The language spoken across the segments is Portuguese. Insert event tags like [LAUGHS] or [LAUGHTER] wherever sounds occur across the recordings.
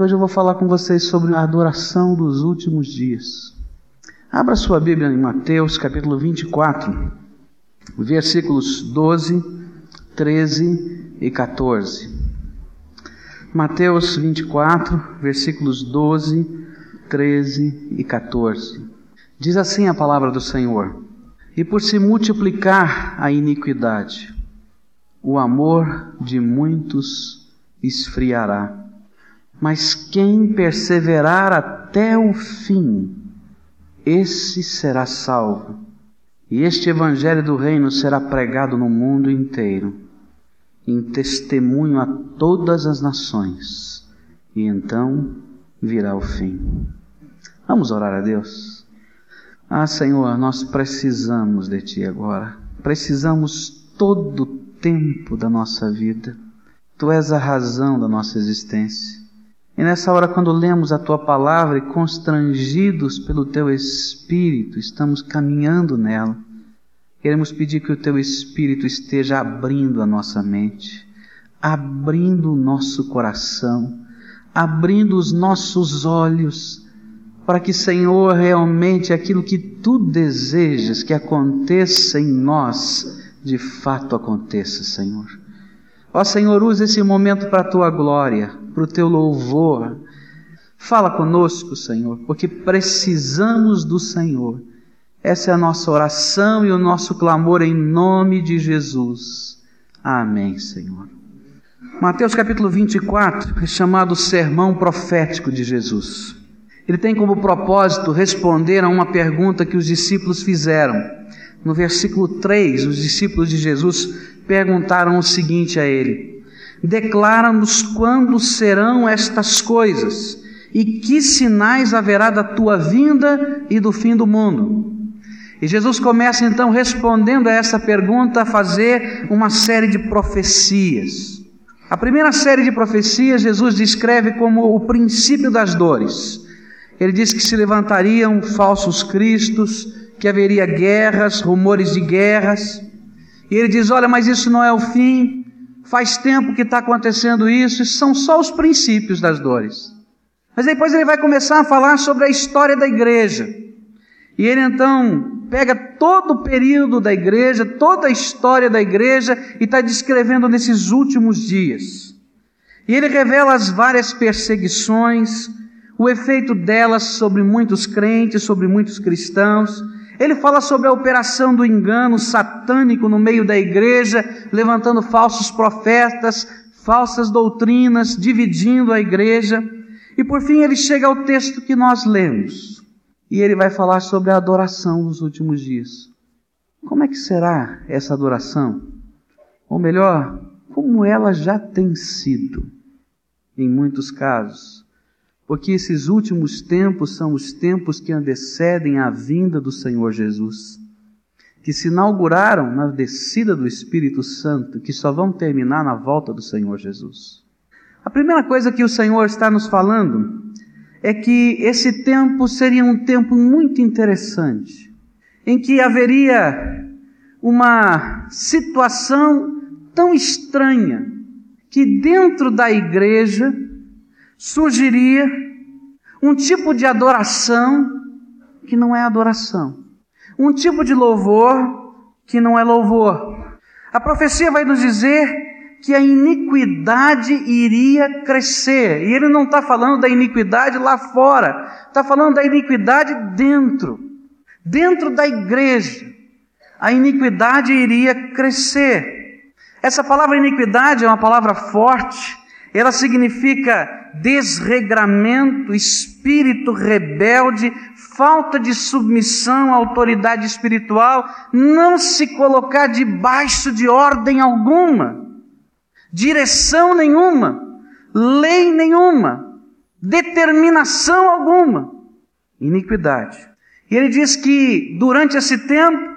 Hoje eu vou falar com vocês sobre a adoração dos últimos dias. Abra sua Bíblia em Mateus capítulo 24, versículos 12, 13 e 14. Mateus 24, versículos 12, 13 e 14. Diz assim a palavra do Senhor: E por se multiplicar a iniquidade, o amor de muitos esfriará mas quem perseverar até o fim, esse será salvo. E este evangelho do reino será pregado no mundo inteiro, em testemunho a todas as nações, e então virá o fim. Vamos orar a Deus. Ah, Senhor, nós precisamos de Ti agora. Precisamos todo o tempo da nossa vida. Tu és a razão da nossa existência. E nessa hora, quando lemos a tua palavra e constrangidos pelo teu espírito, estamos caminhando nela. Queremos pedir que o teu espírito esteja abrindo a nossa mente, abrindo o nosso coração, abrindo os nossos olhos, para que, Senhor, realmente aquilo que tu desejas que aconteça em nós, de fato aconteça, Senhor. Ó Senhor, use esse momento para a tua glória, para o teu louvor. Fala conosco, Senhor, porque precisamos do Senhor. Essa é a nossa oração e o nosso clamor em nome de Jesus. Amém, Senhor. Mateus capítulo 24 é chamado Sermão Profético de Jesus. Ele tem como propósito responder a uma pergunta que os discípulos fizeram. No versículo 3, os discípulos de Jesus perguntaram o seguinte a ele: Declara-nos quando serão estas coisas e que sinais haverá da tua vinda e do fim do mundo. E Jesus começa então respondendo a essa pergunta a fazer uma série de profecias. A primeira série de profecias Jesus descreve como o princípio das dores. Ele diz que se levantariam falsos cristos, que haveria guerras, rumores de guerras. E ele diz: Olha, mas isso não é o fim, faz tempo que está acontecendo isso, isso são só os princípios das dores. Mas depois ele vai começar a falar sobre a história da igreja. E ele então pega todo o período da igreja, toda a história da igreja e está descrevendo nesses últimos dias. E ele revela as várias perseguições, o efeito delas sobre muitos crentes, sobre muitos cristãos, ele fala sobre a operação do engano satânico no meio da igreja, levantando falsos profetas, falsas doutrinas, dividindo a igreja. E por fim ele chega ao texto que nós lemos. E ele vai falar sobre a adoração nos últimos dias. Como é que será essa adoração? Ou melhor, como ela já tem sido, em muitos casos porque esses últimos tempos são os tempos que antecedem a vinda do Senhor Jesus, que se inauguraram na descida do Espírito Santo, que só vão terminar na volta do Senhor Jesus. A primeira coisa que o Senhor está nos falando é que esse tempo seria um tempo muito interessante, em que haveria uma situação tão estranha que dentro da igreja surgiria um tipo de adoração que não é adoração, um tipo de louvor que não é louvor. A profecia vai nos dizer que a iniquidade iria crescer. E ele não está falando da iniquidade lá fora, está falando da iniquidade dentro, dentro da igreja. A iniquidade iria crescer. Essa palavra iniquidade é uma palavra forte, ela significa desregramento, espírito rebelde, falta de submissão à autoridade espiritual, não se colocar debaixo de ordem alguma, direção nenhuma, lei nenhuma, determinação alguma, iniquidade. E ele diz que durante esse tempo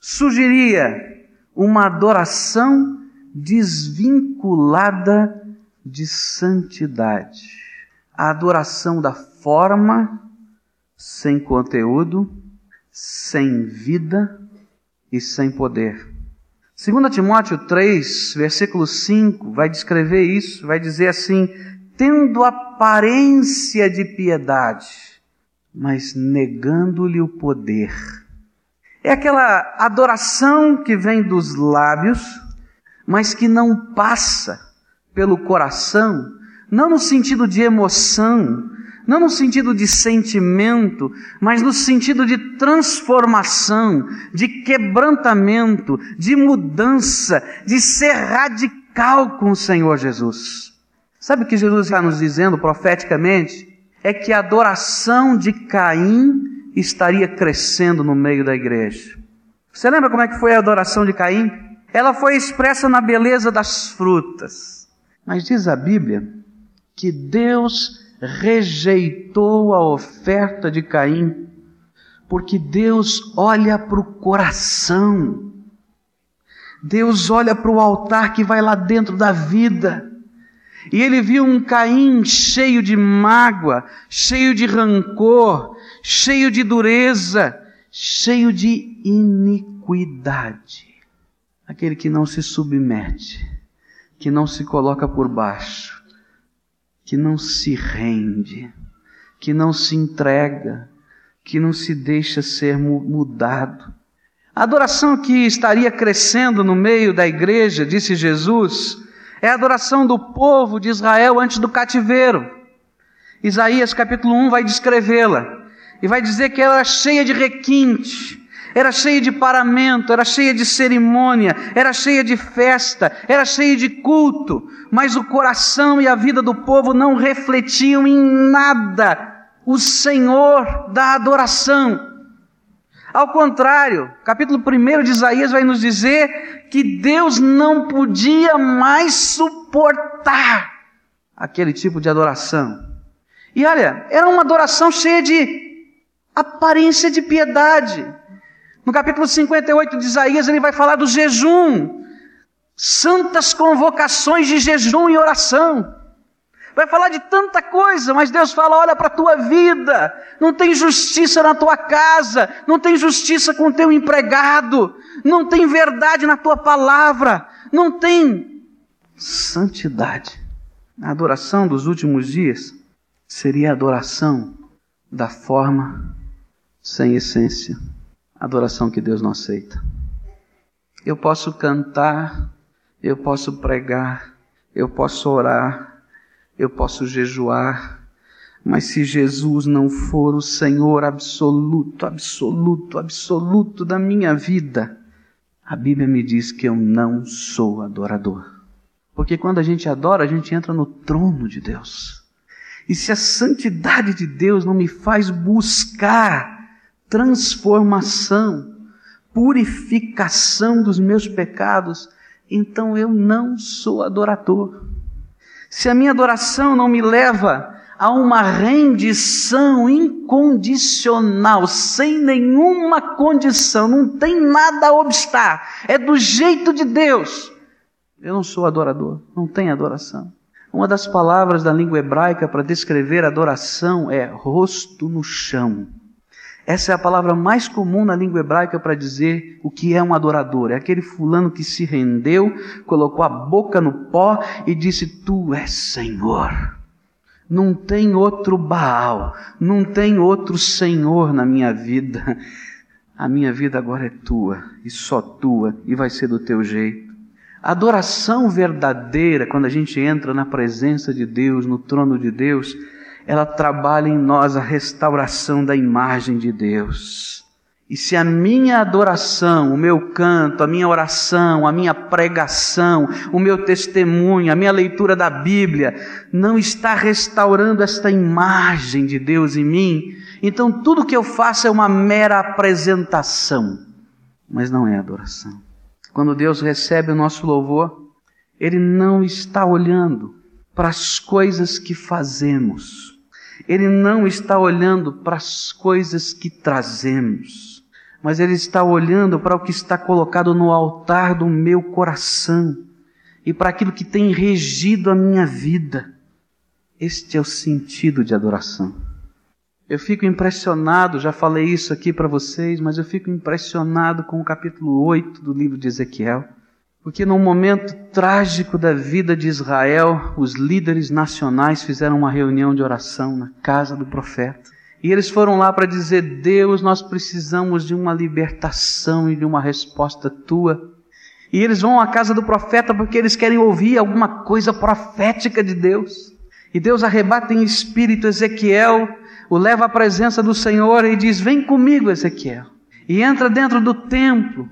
surgiria uma adoração desvinculada de santidade. A adoração da forma, sem conteúdo, sem vida e sem poder. 2 Timóteo 3, versículo 5, vai descrever isso, vai dizer assim: tendo aparência de piedade, mas negando-lhe o poder. É aquela adoração que vem dos lábios, mas que não passa pelo coração, não no sentido de emoção, não no sentido de sentimento, mas no sentido de transformação, de quebrantamento, de mudança, de ser radical com o Senhor Jesus. Sabe o que Jesus está nos dizendo profeticamente? É que a adoração de Caim estaria crescendo no meio da igreja. Você lembra como é que foi a adoração de Caim? Ela foi expressa na beleza das frutas. Mas diz a Bíblia que Deus rejeitou a oferta de Caim, porque Deus olha para o coração. Deus olha para o altar que vai lá dentro da vida. E ele viu um Caim cheio de mágoa, cheio de rancor, cheio de dureza, cheio de iniquidade. Aquele que não se submete, que não se coloca por baixo, que não se rende, que não se entrega, que não se deixa ser mudado. A adoração que estaria crescendo no meio da igreja, disse Jesus, é a adoração do povo de Israel antes do cativeiro. Isaías capítulo 1 vai descrevê-la e vai dizer que ela era cheia de requinte, era cheia de paramento, era cheia de cerimônia, era cheia de festa, era cheia de culto, mas o coração e a vida do povo não refletiam em nada o Senhor da adoração. Ao contrário, capítulo 1 de Isaías vai nos dizer que Deus não podia mais suportar aquele tipo de adoração. E olha, era uma adoração cheia de aparência de piedade. No capítulo 58 de Isaías, ele vai falar do jejum, santas convocações de jejum e oração. Vai falar de tanta coisa, mas Deus fala: olha para a tua vida, não tem justiça na tua casa, não tem justiça com o teu empregado, não tem verdade na tua palavra, não tem santidade. A adoração dos últimos dias seria a adoração da forma sem essência adoração que Deus não aceita. Eu posso cantar, eu posso pregar, eu posso orar, eu posso jejuar, mas se Jesus não for o Senhor absoluto, absoluto, absoluto da minha vida, a Bíblia me diz que eu não sou adorador. Porque quando a gente adora, a gente entra no trono de Deus. E se a santidade de Deus não me faz buscar transformação, purificação dos meus pecados, então eu não sou adorador. Se a minha adoração não me leva a uma rendição incondicional, sem nenhuma condição, não tem nada a obstar, é do jeito de Deus. Eu não sou adorador, não tem adoração. Uma das palavras da língua hebraica para descrever adoração é rosto no chão. Essa é a palavra mais comum na língua hebraica para dizer o que é um adorador. É aquele fulano que se rendeu, colocou a boca no pó e disse: Tu és Senhor. Não tem outro Baal, não tem outro Senhor na minha vida. A minha vida agora é tua e só tua e vai ser do teu jeito. adoração verdadeira, quando a gente entra na presença de Deus, no trono de Deus, ela trabalha em nós a restauração da imagem de Deus. E se a minha adoração, o meu canto, a minha oração, a minha pregação, o meu testemunho, a minha leitura da Bíblia não está restaurando esta imagem de Deus em mim, então tudo que eu faço é uma mera apresentação, mas não é adoração. Quando Deus recebe o nosso louvor, Ele não está olhando para as coisas que fazemos, ele não está olhando para as coisas que trazemos, mas Ele está olhando para o que está colocado no altar do meu coração e para aquilo que tem regido a minha vida. Este é o sentido de adoração. Eu fico impressionado, já falei isso aqui para vocês, mas eu fico impressionado com o capítulo 8 do livro de Ezequiel, Porque num momento trágico da vida de Israel, os líderes nacionais fizeram uma reunião de oração na casa do profeta. E eles foram lá para dizer: Deus, nós precisamos de uma libertação e de uma resposta tua. E eles vão à casa do profeta porque eles querem ouvir alguma coisa profética de Deus. E Deus arrebata em espírito Ezequiel, o leva à presença do Senhor e diz: Vem comigo, Ezequiel. E entra dentro do templo.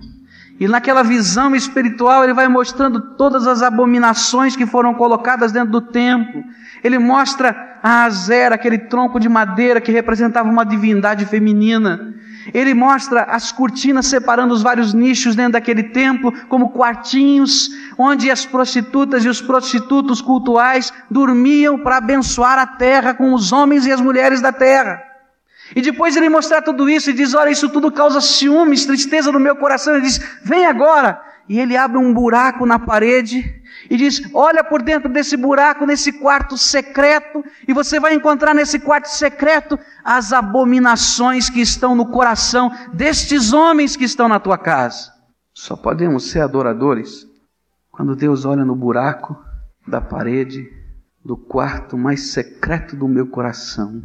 E naquela visão espiritual ele vai mostrando todas as abominações que foram colocadas dentro do templo. Ele mostra a Azera, aquele tronco de madeira que representava uma divindade feminina. Ele mostra as cortinas separando os vários nichos dentro daquele templo, como quartinhos, onde as prostitutas e os prostitutos cultuais dormiam para abençoar a terra com os homens e as mulheres da terra. E depois ele mostrar tudo isso e diz: Olha, isso tudo causa ciúmes, tristeza no meu coração. Ele diz: Vem agora. E ele abre um buraco na parede e diz: Olha por dentro desse buraco, nesse quarto secreto, e você vai encontrar nesse quarto secreto as abominações que estão no coração destes homens que estão na tua casa. Só podemos ser adoradores quando Deus olha no buraco da parede do quarto mais secreto do meu coração.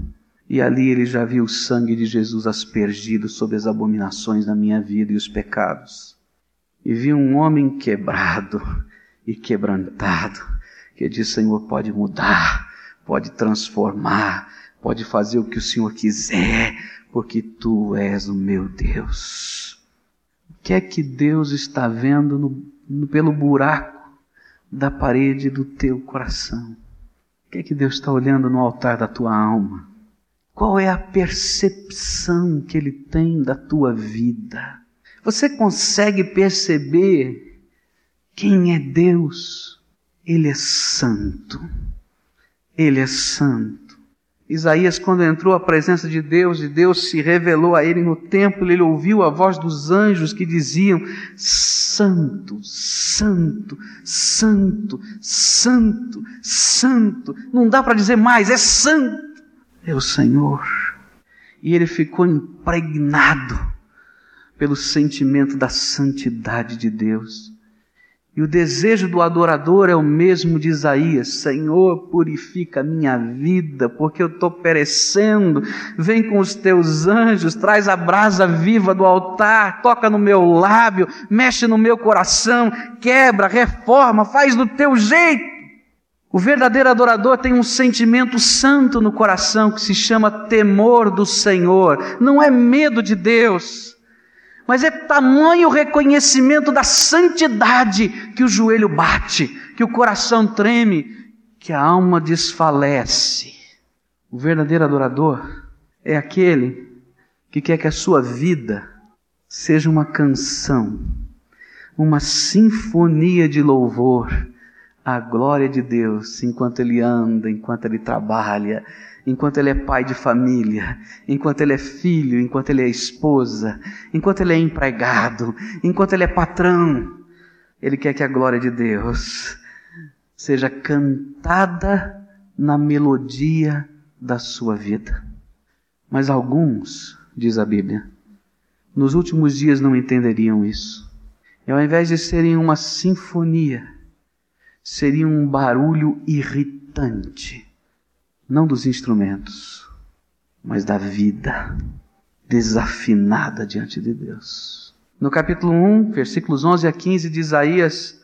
E ali ele já viu o sangue de Jesus aspergido sobre as abominações da minha vida e os pecados. E viu um homem quebrado, e quebrantado, que diz: Senhor, pode mudar, pode transformar, pode fazer o que o Senhor quiser, porque tu és o meu Deus. O que é que Deus está vendo no, no, pelo buraco da parede do teu coração? O que é que Deus está olhando no altar da tua alma? Qual é a percepção que Ele tem da tua vida? Você consegue perceber quem é Deus? Ele é santo. Ele é santo. Isaías, quando entrou à presença de Deus e Deus se revelou a ele no templo, ele ouviu a voz dos anjos que diziam: Santo, Santo, Santo, Santo, Santo. Não dá para dizer mais, é Santo. É o Senhor. E ele ficou impregnado pelo sentimento da santidade de Deus. E o desejo do adorador é o mesmo de Isaías: Senhor, purifica a minha vida, porque eu estou perecendo. Vem com os teus anjos, traz a brasa viva do altar, toca no meu lábio, mexe no meu coração, quebra, reforma, faz do teu jeito. O verdadeiro adorador tem um sentimento santo no coração que se chama temor do Senhor, não é medo de Deus mas é tamanho reconhecimento da santidade que o joelho bate, que o coração treme, que a alma desfalece. O verdadeiro adorador é aquele que quer que a sua vida seja uma canção, uma sinfonia de louvor à glória de Deus enquanto ele anda, enquanto ele trabalha, enquanto ele é pai de família, enquanto ele é filho, enquanto ele é esposa, enquanto ele é empregado, enquanto ele é patrão. Ele quer que a glória de Deus seja cantada na melodia da sua vida. Mas alguns, diz a Bíblia, nos últimos dias não entenderiam isso. E ao invés de serem uma sinfonia, seria um barulho irritante não dos instrumentos, mas da vida desafinada diante de Deus. No capítulo 1, versículos 11 a 15 de Isaías,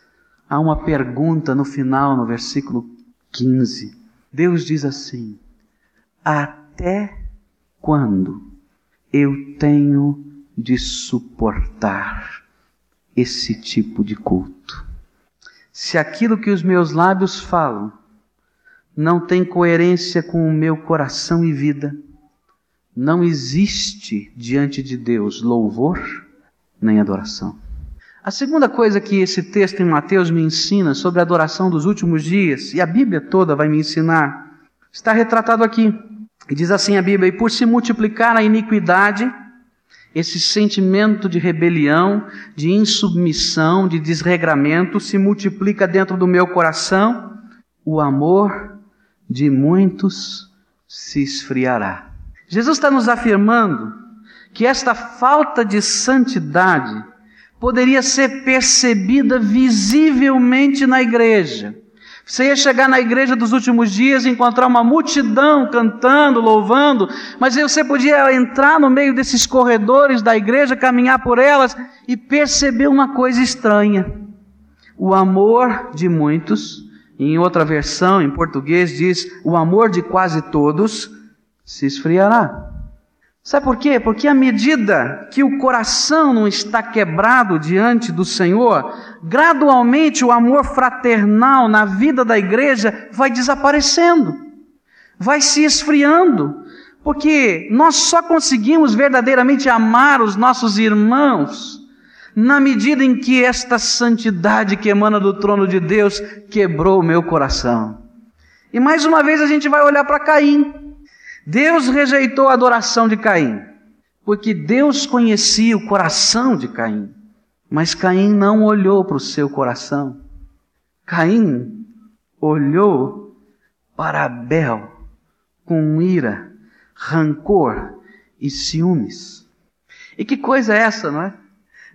há uma pergunta no final, no versículo 15. Deus diz assim: Até quando eu tenho de suportar esse tipo de culto? Se aquilo que os meus lábios falam não tem coerência com o meu coração e vida, não existe diante de Deus louvor nem adoração. A segunda coisa que esse texto em Mateus me ensina sobre a adoração dos últimos dias, e a Bíblia toda vai me ensinar, está retratado aqui. E diz assim a Bíblia: E por se multiplicar a iniquidade, esse sentimento de rebelião, de insubmissão, de desregramento se multiplica dentro do meu coração, o amor de muitos se esfriará. Jesus está nos afirmando que esta falta de santidade poderia ser percebida visivelmente na igreja. Você ia chegar na igreja dos últimos dias e encontrar uma multidão cantando, louvando, mas você podia entrar no meio desses corredores da igreja, caminhar por elas e perceber uma coisa estranha. O amor de muitos, em outra versão, em português, diz: o amor de quase todos se esfriará. Sabe por quê? Porque à medida que o coração não está quebrado diante do Senhor, gradualmente o amor fraternal na vida da igreja vai desaparecendo, vai se esfriando, porque nós só conseguimos verdadeiramente amar os nossos irmãos na medida em que esta santidade que emana do trono de Deus quebrou o meu coração. E mais uma vez a gente vai olhar para Caim. Deus rejeitou a adoração de Caim, porque Deus conhecia o coração de Caim, mas Caim não olhou para o seu coração. Caim olhou para Abel com ira, rancor e ciúmes. E que coisa é essa, não é?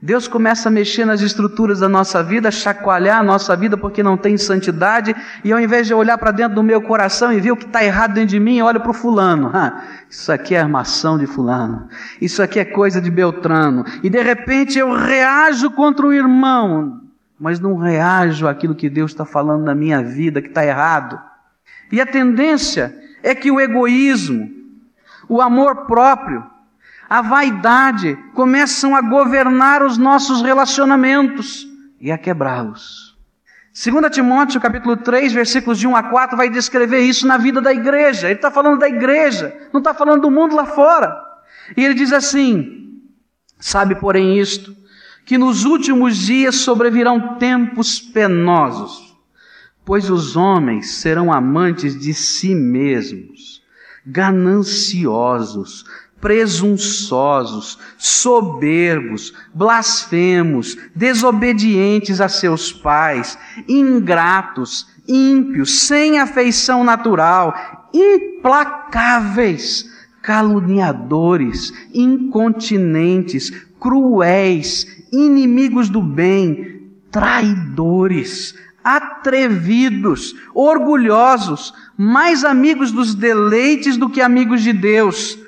Deus começa a mexer nas estruturas da nossa vida, chacoalhar a nossa vida porque não tem santidade, e ao invés de olhar para dentro do meu coração e ver o que está errado dentro de mim, eu olho para o fulano. Ah, isso aqui é armação de fulano, isso aqui é coisa de Beltrano, e de repente eu reajo contra o irmão, mas não reajo àquilo que Deus está falando na minha vida que está errado. E a tendência é que o egoísmo, o amor próprio, a vaidade começam a governar os nossos relacionamentos e a quebrá-los. 2 Timóteo capítulo 3, versículos de 1 a 4, vai descrever isso na vida da igreja. Ele está falando da igreja, não está falando do mundo lá fora. E ele diz assim: Sabe, porém, isto, que nos últimos dias sobrevirão tempos penosos, pois os homens serão amantes de si mesmos, gananciosos, presunçosos, soberbos, blasfemos, desobedientes a seus pais, ingratos, ímpios, sem afeição natural, implacáveis, caluniadores, incontinentes, cruéis, inimigos do bem, traidores, atrevidos, orgulhosos, mais amigos dos deleites do que amigos de Deus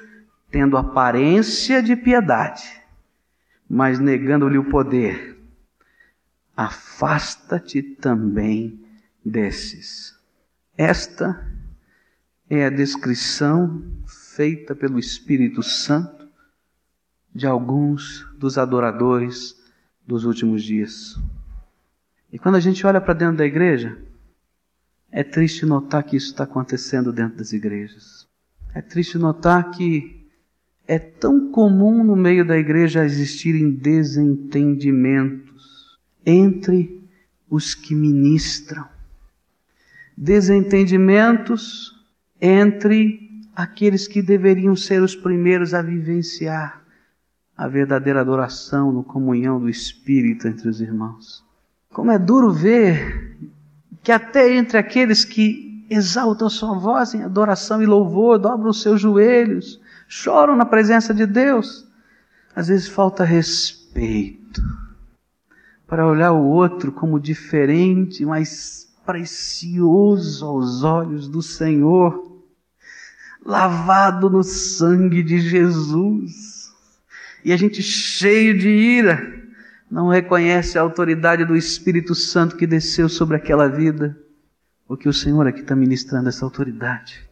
tendo aparência de piedade, mas negando-lhe o poder, afasta-te também desses. Esta é a descrição feita pelo Espírito Santo de alguns dos adoradores dos últimos dias. E quando a gente olha para dentro da igreja, é triste notar que isso está acontecendo dentro das igrejas. É triste notar que é tão comum no meio da igreja existirem desentendimentos entre os que ministram. Desentendimentos entre aqueles que deveriam ser os primeiros a vivenciar a verdadeira adoração no comunhão do Espírito entre os irmãos. Como é duro ver que até entre aqueles que exaltam sua voz em adoração e louvor, dobram os seus joelhos, choram na presença de Deus. Às vezes falta respeito para olhar o outro como diferente, mas precioso aos olhos do Senhor, lavado no sangue de Jesus. E a gente cheio de ira, não reconhece a autoridade do Espírito Santo que desceu sobre aquela vida, porque o Senhor aqui está ministrando essa autoridade.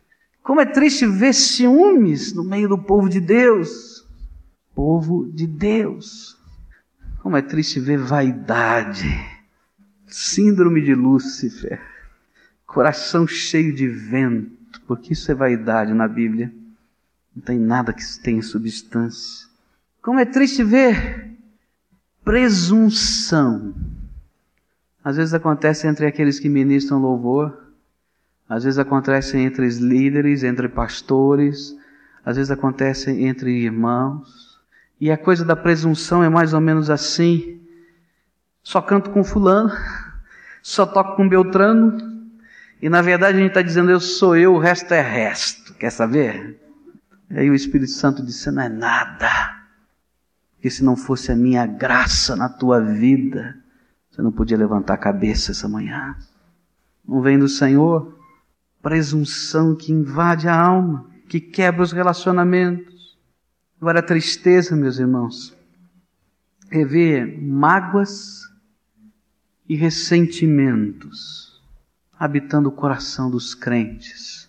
Como é triste ver ciúmes no meio do povo de Deus. Povo de Deus. Como é triste ver vaidade. Síndrome de Lúcifer. Coração cheio de vento. Porque isso é vaidade na Bíblia. Não tem nada que tenha substância. Como é triste ver presunção. Às vezes acontece entre aqueles que ministram louvor às vezes acontece entre líderes, entre pastores, às vezes acontece entre irmãos. E a coisa da presunção é mais ou menos assim. Só canto com fulano, [LAUGHS] só toco com Beltrano, e na verdade a gente está dizendo eu sou eu, o resto é resto. Quer saber? E aí o Espírito Santo disse: não é nada. que se não fosse a minha graça na tua vida, você não podia levantar a cabeça essa manhã. Não vem do Senhor presunção que invade a alma, que quebra os relacionamentos. Agora, a tristeza, meus irmãos, é ver mágoas e ressentimentos habitando o coração dos crentes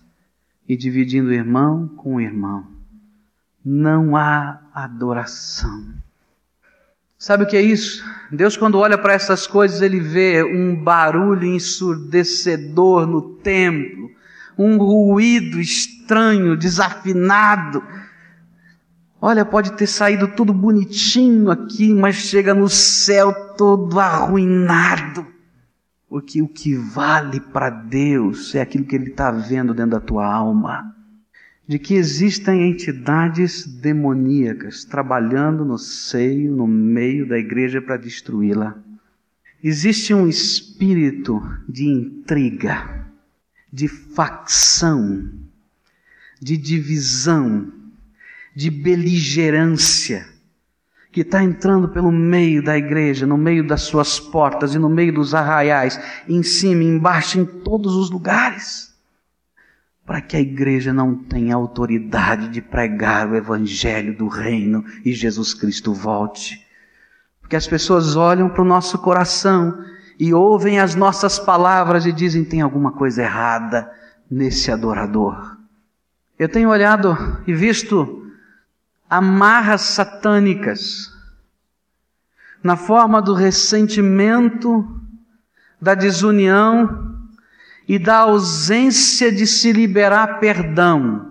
e dividindo irmão com irmão. Não há adoração. Sabe o que é isso? Deus, quando olha para essas coisas, ele vê um barulho ensurdecedor no templo, um ruído estranho, desafinado. Olha, pode ter saído tudo bonitinho aqui, mas chega no céu todo arruinado. Porque o que vale para Deus é aquilo que Ele está vendo dentro da tua alma de que existem entidades demoníacas trabalhando no seio, no meio da igreja para destruí-la. Existe um espírito de intriga, de facção, de divisão, de beligerância, que está entrando pelo meio da igreja, no meio das suas portas e no meio dos arraiais, em cima, embaixo, em todos os lugares para que a igreja não tenha autoridade de pregar o evangelho do reino e Jesus Cristo volte. Porque as pessoas olham para o nosso coração e ouvem as nossas palavras e dizem: tem alguma coisa errada nesse adorador. Eu tenho olhado e visto amarras satânicas na forma do ressentimento, da desunião, e da ausência de se liberar perdão.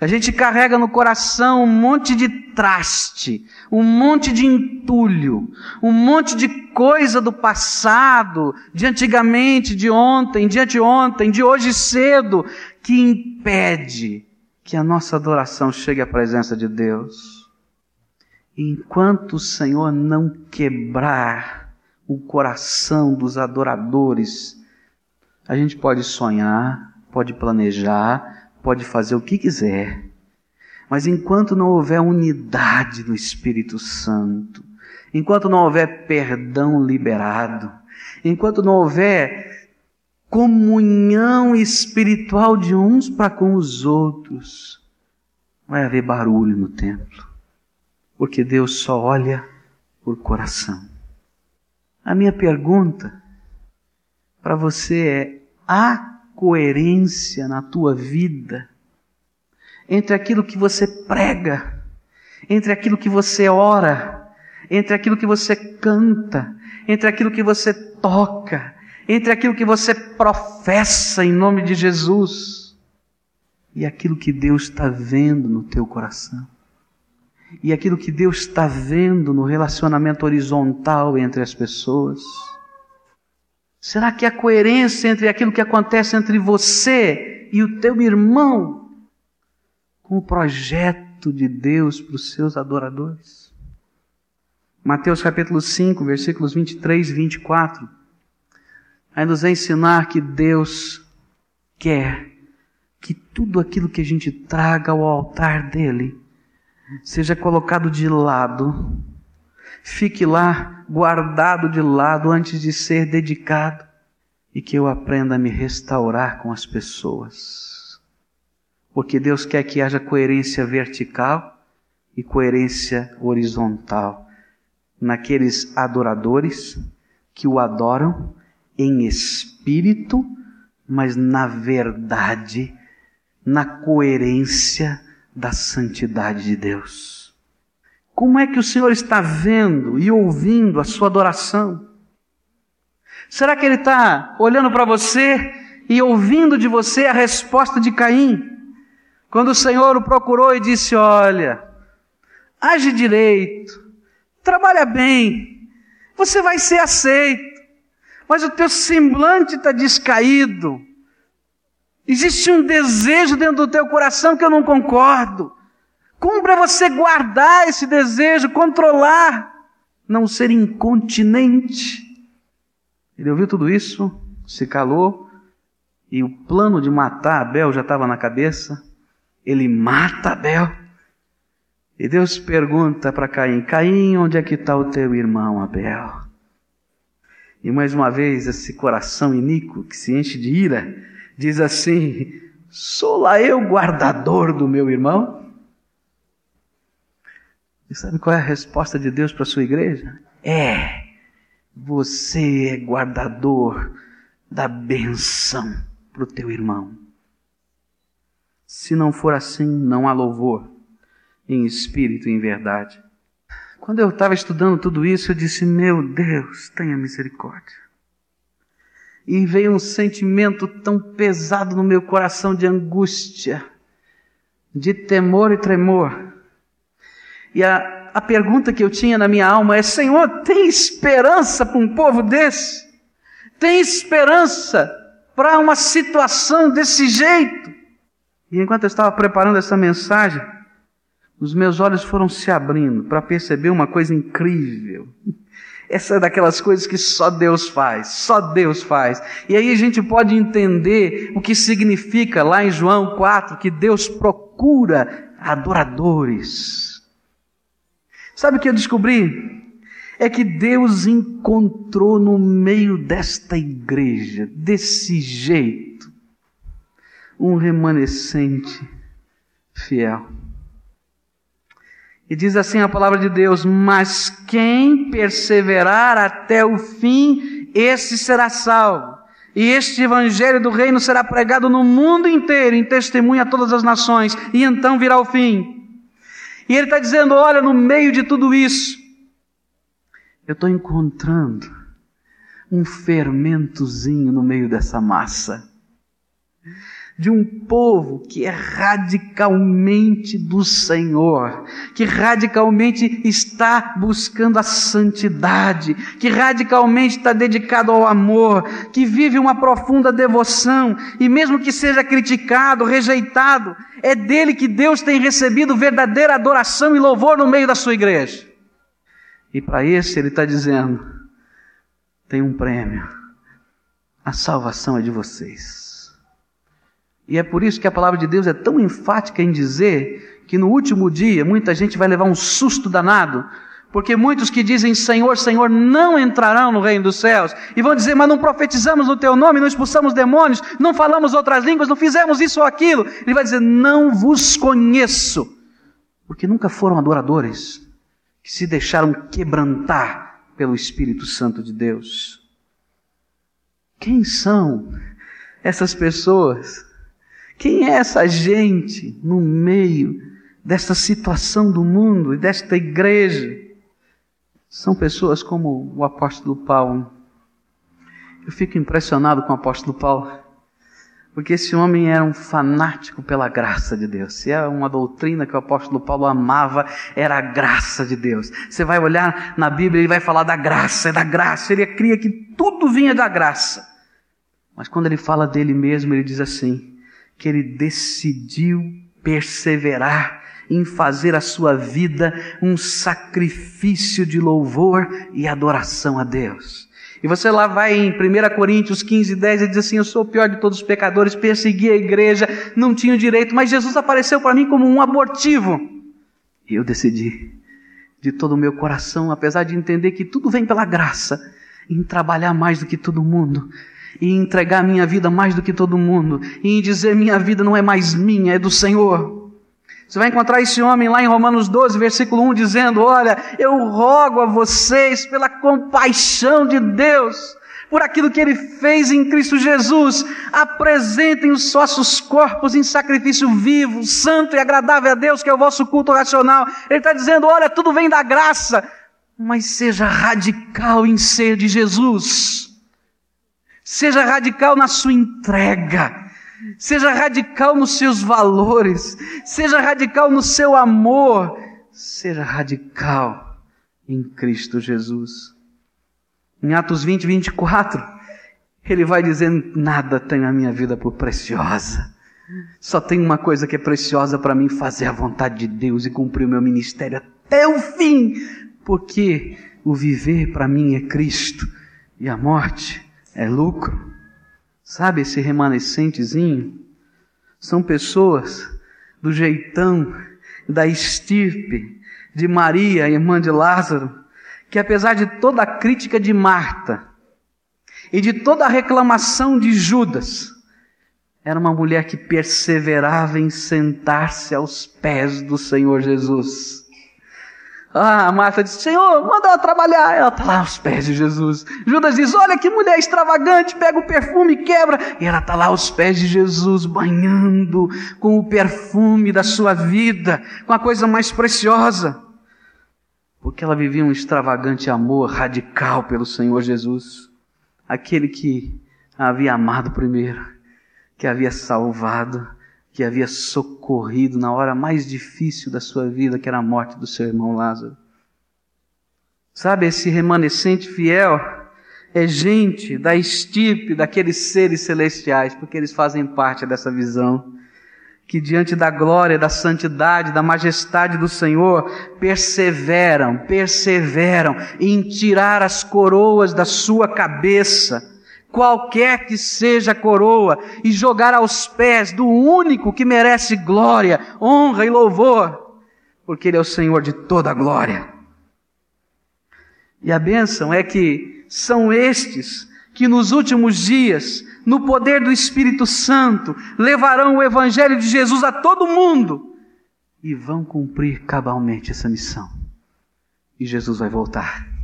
A gente carrega no coração um monte de traste, um monte de entulho, um monte de coisa do passado, de antigamente, de ontem, de anteontem, de hoje cedo, que impede que a nossa adoração chegue à presença de Deus. enquanto o Senhor não quebrar o coração dos adoradores, a gente pode sonhar, pode planejar, pode fazer o que quiser, mas enquanto não houver unidade no Espírito Santo, enquanto não houver perdão liberado, enquanto não houver comunhão espiritual de uns para com os outros, vai haver barulho no templo, porque Deus só olha por coração. A minha pergunta para você é: há coerência na tua vida entre aquilo que você prega, entre aquilo que você ora, entre aquilo que você canta, entre aquilo que você toca, entre aquilo que você professa em nome de Jesus e aquilo que Deus está vendo no teu coração. E aquilo que Deus está vendo no relacionamento horizontal entre as pessoas. Será que há coerência entre aquilo que acontece entre você e o teu irmão com o projeto de Deus para os seus adoradores? Mateus capítulo 5, versículos 23 e 24, vai nos ensinar que Deus quer que tudo aquilo que a gente traga ao altar dele seja colocado de lado fique lá guardado de lado antes de ser dedicado e que eu aprenda a me restaurar com as pessoas. Porque Deus quer que haja coerência vertical e coerência horizontal naqueles adoradores que o adoram em espírito, mas na verdade, na coerência da santidade de Deus. Como é que o Senhor está vendo e ouvindo a sua adoração? Será que Ele está olhando para você e ouvindo de você a resposta de Caim? Quando o Senhor o procurou e disse: Olha, age direito, trabalha bem, você vai ser aceito, mas o teu semblante está descaído. Existe um desejo dentro do teu coração que eu não concordo. Como para você guardar esse desejo, controlar, não ser incontinente? Ele ouviu tudo isso, se calou, e o plano de matar Abel já estava na cabeça. Ele mata Abel. E Deus pergunta para Caim: Caim, onde é que está o teu irmão Abel? E mais uma vez, esse coração iníquo que se enche de ira, diz assim: Sou lá eu guardador do meu irmão? E sabe qual é a resposta de Deus para a sua igreja? É, você é guardador da benção para o teu irmão. Se não for assim, não há louvor em espírito e em verdade. Quando eu estava estudando tudo isso, eu disse: Meu Deus, tenha misericórdia. E veio um sentimento tão pesado no meu coração de angústia, de temor e tremor. E a, a pergunta que eu tinha na minha alma é: Senhor, tem esperança para um povo desse? Tem esperança para uma situação desse jeito? E enquanto eu estava preparando essa mensagem, os meus olhos foram se abrindo para perceber uma coisa incrível. [LAUGHS] Essa é daquelas coisas que só Deus faz, só Deus faz. E aí a gente pode entender o que significa lá em João 4 que Deus procura adoradores. Sabe o que eu descobri? É que Deus encontrou no meio desta igreja, desse jeito, um remanescente fiel. E diz assim a palavra de Deus: Mas quem perseverar até o fim, esse será salvo. E este evangelho do reino será pregado no mundo inteiro, em testemunho a todas as nações, e então virá o fim. E ele está dizendo: olha, no meio de tudo isso, eu estou encontrando um fermentozinho no meio dessa massa de um povo que é radicalmente do Senhor, que radicalmente está buscando a santidade, que radicalmente está dedicado ao amor, que vive uma profunda devoção e, mesmo que seja criticado, rejeitado, é dele que Deus tem recebido verdadeira adoração e louvor no meio da sua igreja. E para esse ele está dizendo: tem um prêmio, a salvação é de vocês. E é por isso que a palavra de Deus é tão enfática em dizer que no último dia muita gente vai levar um susto danado, porque muitos que dizem Senhor, Senhor não entrarão no reino dos céus e vão dizer, mas não profetizamos no teu nome, não expulsamos demônios, não falamos outras línguas, não fizemos isso ou aquilo. Ele vai dizer, não vos conheço, porque nunca foram adoradores que se deixaram quebrantar pelo Espírito Santo de Deus. Quem são essas pessoas? Quem é essa gente no meio desta situação do mundo e desta igreja? São pessoas como o apóstolo Paulo. Eu fico impressionado com o apóstolo Paulo, porque esse homem era um fanático pela graça de Deus. Se é uma doutrina que o apóstolo Paulo amava, era a graça de Deus. Você vai olhar na Bíblia, ele vai falar da graça, é da graça. Ele cria que tudo vinha da graça. Mas quando ele fala dele mesmo, ele diz assim: que ele decidiu perseverar em fazer a sua vida um sacrifício de louvor e adoração a Deus. E você lá vai em 1 Coríntios 15, 10 e diz assim: Eu sou o pior de todos os pecadores, persegui a igreja, não tinha direito, mas Jesus apareceu para mim como um abortivo. E eu decidi, de todo o meu coração, apesar de entender que tudo vem pela graça, em trabalhar mais do que todo mundo, e entregar minha vida mais do que todo mundo, e dizer minha vida não é mais minha, é do Senhor. Você vai encontrar esse homem lá em Romanos 12, versículo 1, dizendo: Olha, eu rogo a vocês, pela compaixão de Deus, por aquilo que Ele fez em Cristo Jesus, apresentem os vossos corpos em sacrifício vivo, santo e agradável a Deus, que é o vosso culto racional. Ele está dizendo: Olha, tudo vem da graça, mas seja radical em ser de Jesus. Seja radical na sua entrega. Seja radical nos seus valores. Seja radical no seu amor. Seja radical em Cristo Jesus. Em Atos 20, 24, ele vai dizendo: Nada tem a minha vida por preciosa. Só tem uma coisa que é preciosa para mim: fazer a vontade de Deus e cumprir o meu ministério até o fim. Porque o viver para mim é Cristo e a morte é lucro. Sabe esse remanescentezinho? São pessoas do jeitão da estirpe de Maria, irmã de Lázaro, que apesar de toda a crítica de Marta e de toda a reclamação de Judas, era uma mulher que perseverava em sentar-se aos pés do Senhor Jesus. Ah, Marta disse: Senhor, manda ela trabalhar. Ela está lá aos pés de Jesus. Judas diz: Olha que mulher extravagante, pega o perfume e quebra. E ela está lá aos pés de Jesus, banhando com o perfume da sua vida, com a coisa mais preciosa. Porque ela vivia um extravagante amor radical pelo Senhor Jesus, aquele que a havia amado primeiro, que a havia salvado que havia socorrido na hora mais difícil da sua vida, que era a morte do seu irmão Lázaro. Sabe, esse remanescente fiel é gente da estirpe daqueles seres celestiais, porque eles fazem parte dessa visão. Que diante da glória, da santidade, da majestade do Senhor, perseveram, perseveram em tirar as coroas da sua cabeça qualquer que seja a coroa, e jogar aos pés do único que merece glória, honra e louvor, porque Ele é o Senhor de toda a glória. E a bênção é que são estes que nos últimos dias, no poder do Espírito Santo, levarão o Evangelho de Jesus a todo mundo e vão cumprir cabalmente essa missão. E Jesus vai voltar.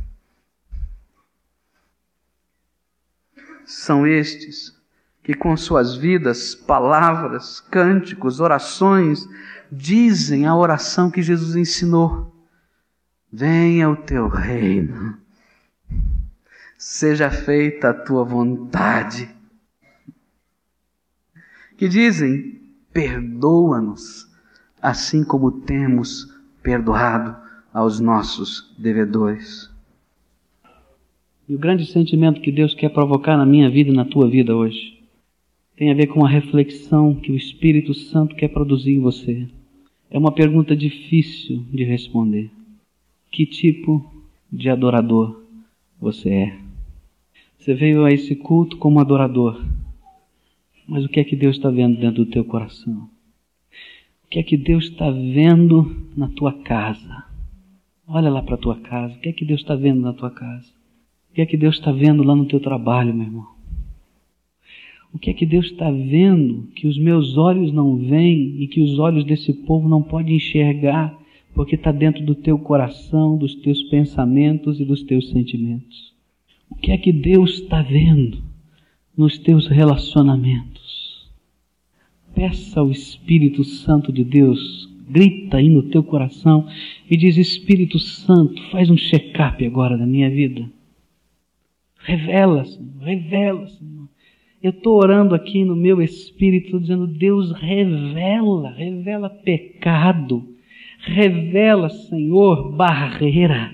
São estes que, com suas vidas, palavras, cânticos, orações, dizem a oração que Jesus ensinou: Venha o teu reino, seja feita a tua vontade. Que dizem: Perdoa-nos, assim como temos perdoado aos nossos devedores. E o grande sentimento que Deus quer provocar na minha vida e na tua vida hoje tem a ver com a reflexão que o Espírito Santo quer produzir em você. É uma pergunta difícil de responder. Que tipo de adorador você é? Você veio a esse culto como adorador, mas o que é que Deus está vendo dentro do teu coração? O que é que Deus está vendo na tua casa? Olha lá para a tua casa, o que é que Deus está vendo na tua casa? Que é que Deus está vendo lá no teu trabalho, meu irmão? O que é que Deus está vendo que os meus olhos não veem e que os olhos desse povo não podem enxergar, porque está dentro do teu coração, dos teus pensamentos e dos teus sentimentos? O que é que Deus está vendo nos teus relacionamentos? Peça ao Espírito Santo de Deus, grita aí no teu coração e diz: Espírito Santo, faz um check-up agora da minha vida. Revela, Senhor, revela, Senhor. Eu estou orando aqui no meu espírito, dizendo, Deus, revela, revela pecado, revela, Senhor, barreira,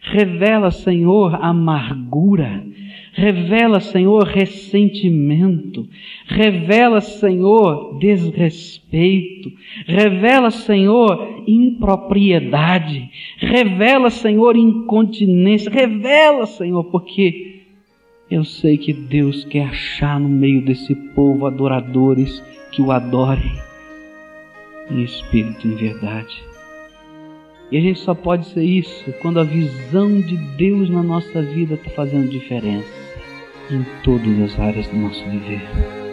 revela, Senhor, amargura, revela, Senhor, ressentimento, revela, Senhor, desrespeito, revela, Senhor, impropriedade, revela, Senhor, incontinência, revela, Senhor, porque eu sei que Deus quer achar no meio desse povo adoradores que o adorem em espírito e em verdade. E a gente só pode ser isso quando a visão de Deus na nossa vida está fazendo diferença em todas as áreas do nosso viver.